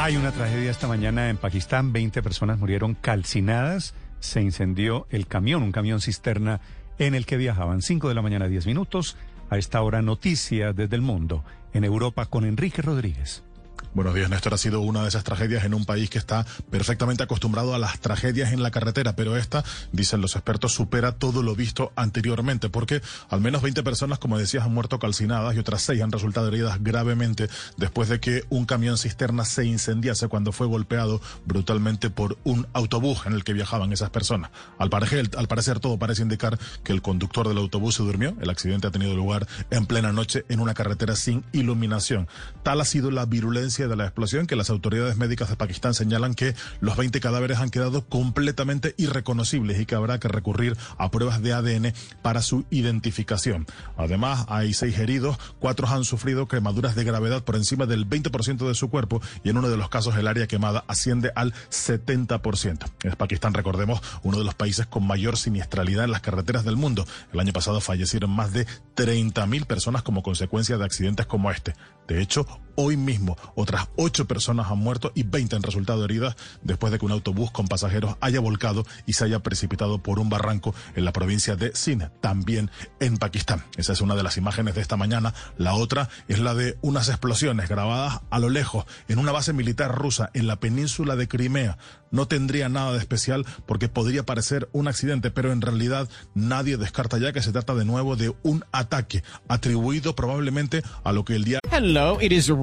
Hay una tragedia esta mañana en Pakistán. 20 personas murieron calcinadas. Se incendió el camión, un camión cisterna en el que viajaban. 5 de la mañana, 10 minutos. A esta hora, noticias desde el mundo. En Europa con Enrique Rodríguez. Buenos días, Néstor. Ha sido una de esas tragedias en un país que está perfectamente acostumbrado a las tragedias en la carretera, pero esta, dicen los expertos, supera todo lo visto anteriormente, porque al menos 20 personas, como decías, han muerto calcinadas y otras 6 han resultado heridas gravemente después de que un camión cisterna se incendiase cuando fue golpeado brutalmente por un autobús en el que viajaban esas personas. Al parecer, al parecer todo parece indicar que el conductor del autobús se durmió. El accidente ha tenido lugar en plena noche en una carretera sin iluminación. Tal ha sido la virulencia de la explosión que las autoridades médicas de Pakistán señalan que los 20 cadáveres han quedado completamente irreconocibles y que habrá que recurrir a pruebas de ADN para su identificación. Además, hay seis heridos, cuatro han sufrido quemaduras de gravedad por encima del 20% de su cuerpo y en uno de los casos el área quemada asciende al 70%. Es Pakistán, recordemos, uno de los países con mayor siniestralidad en las carreteras del mundo. El año pasado fallecieron más de 30.000 personas como consecuencia de accidentes como este. De hecho, hoy mismo otras ocho personas han muerto y 20 han resultado heridas después de que un autobús con pasajeros haya volcado y se haya precipitado por un barranco en la provincia de Sindh, también en Pakistán. Esa es una de las imágenes de esta mañana. La otra es la de unas explosiones grabadas a lo lejos en una base militar rusa en la península de Crimea. No tendría nada de especial porque podría parecer un accidente, pero en realidad nadie descarta ya que se trata de nuevo de un ataque atribuido probablemente a lo que el día Hello, it is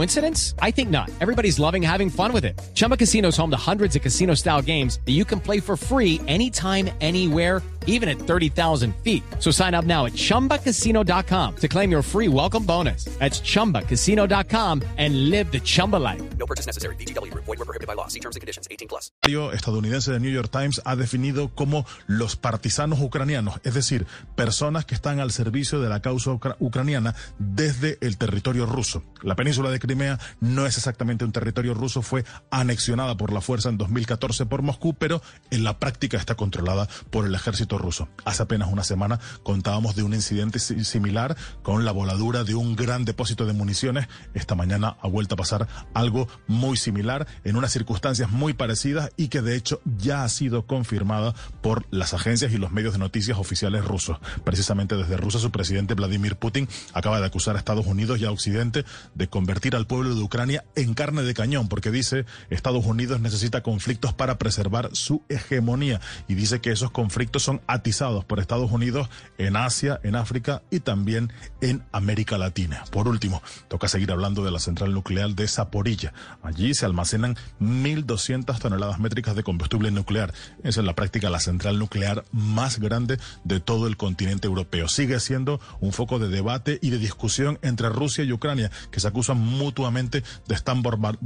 Coincidence? I think not. Everybody's loving having fun with it. Chumba Casino is home to hundreds of casino style games that you can play for free anytime, anywhere even at 30,000 feet. So sign up now at ChumbaCasino.com to claim your free welcome bonus. That's ChumbaCasino.com and live the Chumba life. No purchase necessary. BGW. Void were prohibited by law. See terms and conditions. 18 plus. El diario estadounidense de New York Times ha definido como los partisanos ucranianos, es decir, personas que están al servicio de la causa ucra- ucraniana desde el territorio ruso. La península de Crimea no es exactamente un territorio ruso, fue anexionada por la fuerza en 2014 por Moscú, pero en la práctica está controlada por el ejército ruso. Hace apenas una semana contábamos de un incidente si- similar con la voladura de un gran depósito de municiones. Esta mañana ha vuelto a pasar algo muy similar en unas circunstancias muy parecidas y que de hecho ya ha sido confirmada por las agencias y los medios de noticias oficiales rusos. Precisamente desde Rusia su presidente Vladimir Putin acaba de acusar a Estados Unidos y a Occidente de convertir al pueblo de Ucrania en carne de cañón porque dice Estados Unidos necesita conflictos para preservar su hegemonía y dice que esos conflictos son atizados por Estados Unidos en Asia, en África y también en América Latina. Por último, toca seguir hablando de la central nuclear de Zaporilla. Allí se almacenan 1.200 toneladas métricas de combustible nuclear. Es en la práctica la central nuclear más grande de todo el continente europeo. Sigue siendo un foco de debate y de discusión entre Rusia y Ucrania, que se acusan mutuamente de bombar-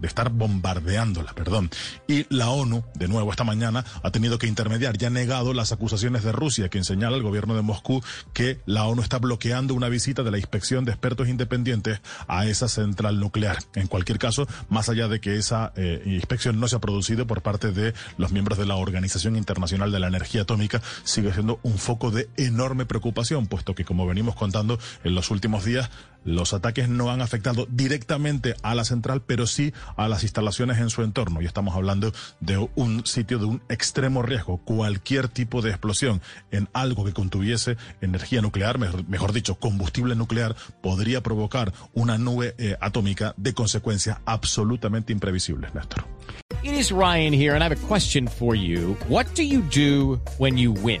de estar bombardeándola. Perdón. Y la ONU, de nuevo esta mañana, ha tenido que intermediar. Ya ha negado las acusaciones de Rusia, quien señala al gobierno de Moscú que la ONU está bloqueando una visita de la inspección de expertos independientes a esa central nuclear. En cualquier caso, más allá de que esa eh, inspección no se ha producido por parte de los miembros de la Organización Internacional de la Energía Atómica, sigue siendo un foco de enorme preocupación, puesto que, como venimos contando en los últimos días, los ataques no han afectado directamente a la central, pero sí a las instalaciones en su entorno. Y estamos hablando de un sitio de un extremo riesgo. Cualquier tipo de explosión en algo que contuviese energía nuclear, mejor, dicho, combustible nuclear, podría provocar una nube eh, atómica de consecuencias absolutamente imprevisibles, Néstor. It is Ryan here, and I have a question for you. What do you do when you win?